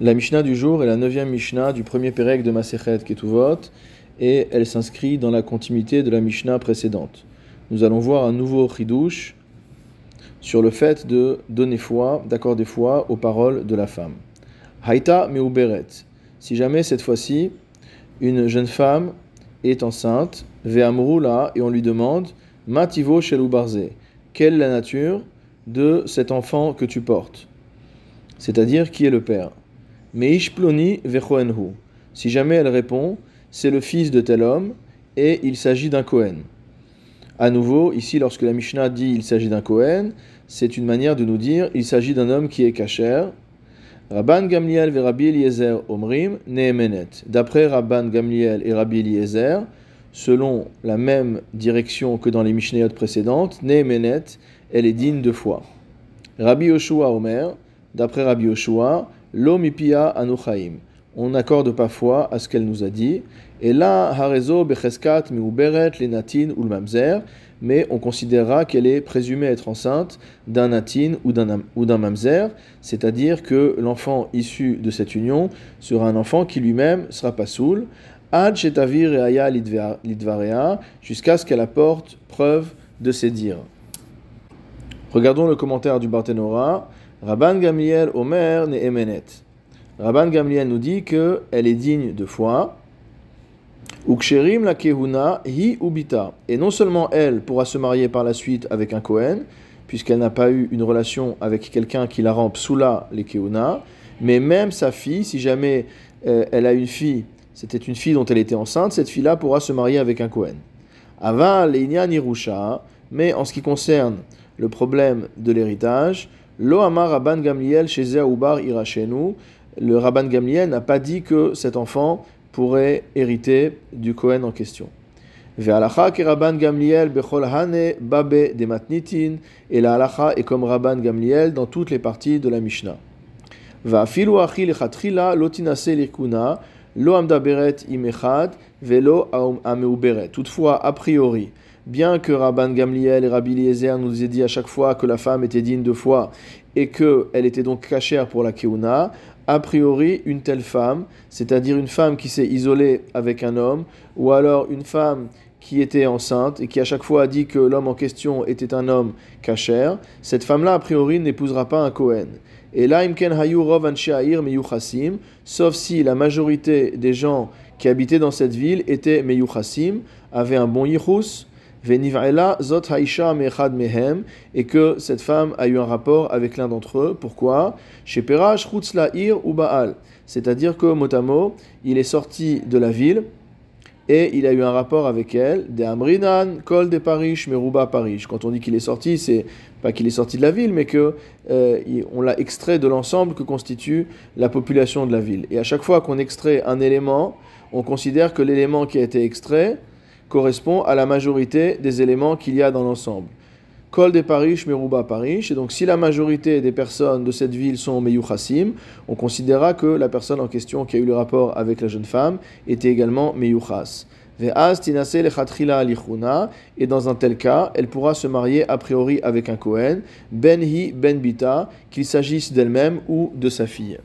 La Mishnah du jour est la neuvième Mishnah du premier Pérec de Masechet Ketuvot et elle s'inscrit dans la continuité de la Mishnah précédente. Nous allons voir un nouveau chidouche sur le fait de donner foi, d'accorder foi aux paroles de la femme. Haïta meuberet. Si jamais cette fois-ci une jeune femme est enceinte, ve'amrula, et on lui demande Mativo shelou barze. Quelle est la nature de cet enfant que tu portes? C'est-à-dire qui est le père? Meishploni vechoenhu. Si jamais elle répond, c'est le fils de tel homme et il s'agit d'un Kohen. À nouveau, ici, lorsque la Mishnah dit il s'agit d'un Kohen, c'est une manière de nous dire il s'agit d'un homme qui est kacher. Rabban Gamliel et Rabbi Eliezer omrim neemenet. D'après Rabban Gamliel et Rabbi Eliezer, selon la même direction que dans les Mishnayot précédentes, neemenet, elle est digne de foi. Rabbi Yoshua Omer, d'après Rabbi Yoshua, L'omipia anuchaim. On n'accorde pas foi à ce qu'elle nous a dit. Et là, harezo becheskat miuberet lenatin ou mamzer, mais on considérera qu'elle est présumée être enceinte d'un natin ou d'un mamzer, c'est-à-dire que l'enfant issu de cette union sera un enfant qui lui-même sera pas soul, ad shetavir aya lidvarea, jusqu'à ce qu'elle apporte preuve de ses dires. Regardons le commentaire du Barthénora. Rabban Gamliel Omer ne emenet. Rabban Gamliel nous dit que elle est digne de foi. Uksherim la kehuna hi ubita. Et non seulement elle pourra se marier par la suite avec un Kohen, puisqu'elle n'a pas eu une relation avec quelqu'un qui la rend psula les kehuna, mais même sa fille, si jamais euh, elle a une fille, c'était une fille dont elle était enceinte, cette fille-là pourra se marier avec un Kohen. Ava nirusha, mais en ce qui concerne le problème de l'héritage, Lo amar Rabban Gamliel chez Ubar irachenu. Le Rabban Gamliel n'a pas dit que cet enfant pourrait hériter du Kohen en question. Ve'alacha ke Rabban Gamliel bechol hane babe de matnitin. Et la halacha est comme Rabban Gamliel dans toutes les parties de la Mishnah. Va'afilu achi lechatchila lo tinase likuna lo amdaberet imechad velo ameuberet. Toutefois, a priori, bien que Rabban Gamliel et Rabbi Eliezer nous aient dit à chaque fois que la femme était digne de foi et qu'elle était donc cachère pour la Keuna, a priori, une telle femme, c'est-à-dire une femme qui s'est isolée avec un homme, ou alors une femme qui était enceinte et qui à chaque fois a dit que l'homme en question était un homme cachère, cette femme-là, a priori, n'épousera pas un Kohen. Et là, imken hayu rov meyuchasim, sauf si la majorité des gens qui habitaient dans cette ville étaient meyuchasim, avaient un bon yichus, zot haisha mechad mehem, et que cette femme a eu un rapport avec l'un d'entre eux. Pourquoi? Chez Perach, ir ou. C'est-à-dire que Motamo, il est sorti de la ville et il a eu un rapport avec elle. De Amrinan, Kol de Paris, Meruba Paris. Quand on dit qu'il est sorti, c'est pas qu'il est sorti de la ville, mais que euh, on l'a extrait de l'ensemble que constitue la population de la ville. Et à chaque fois qu'on extrait un élément, on considère que l'élément qui a été extrait correspond à la majorité des éléments qu'il y a dans l'ensemble. Kol Parish, Meruba Parish. Et donc, si la majorité des personnes de cette ville sont Meyuchasim, on considérera que la personne en question qui a eu le rapport avec la jeune femme était également Meyuchas. Et dans un tel cas, elle pourra se marier a priori avec un Kohen, Ben Hi Ben Bita, qu'il s'agisse d'elle-même ou de sa fille.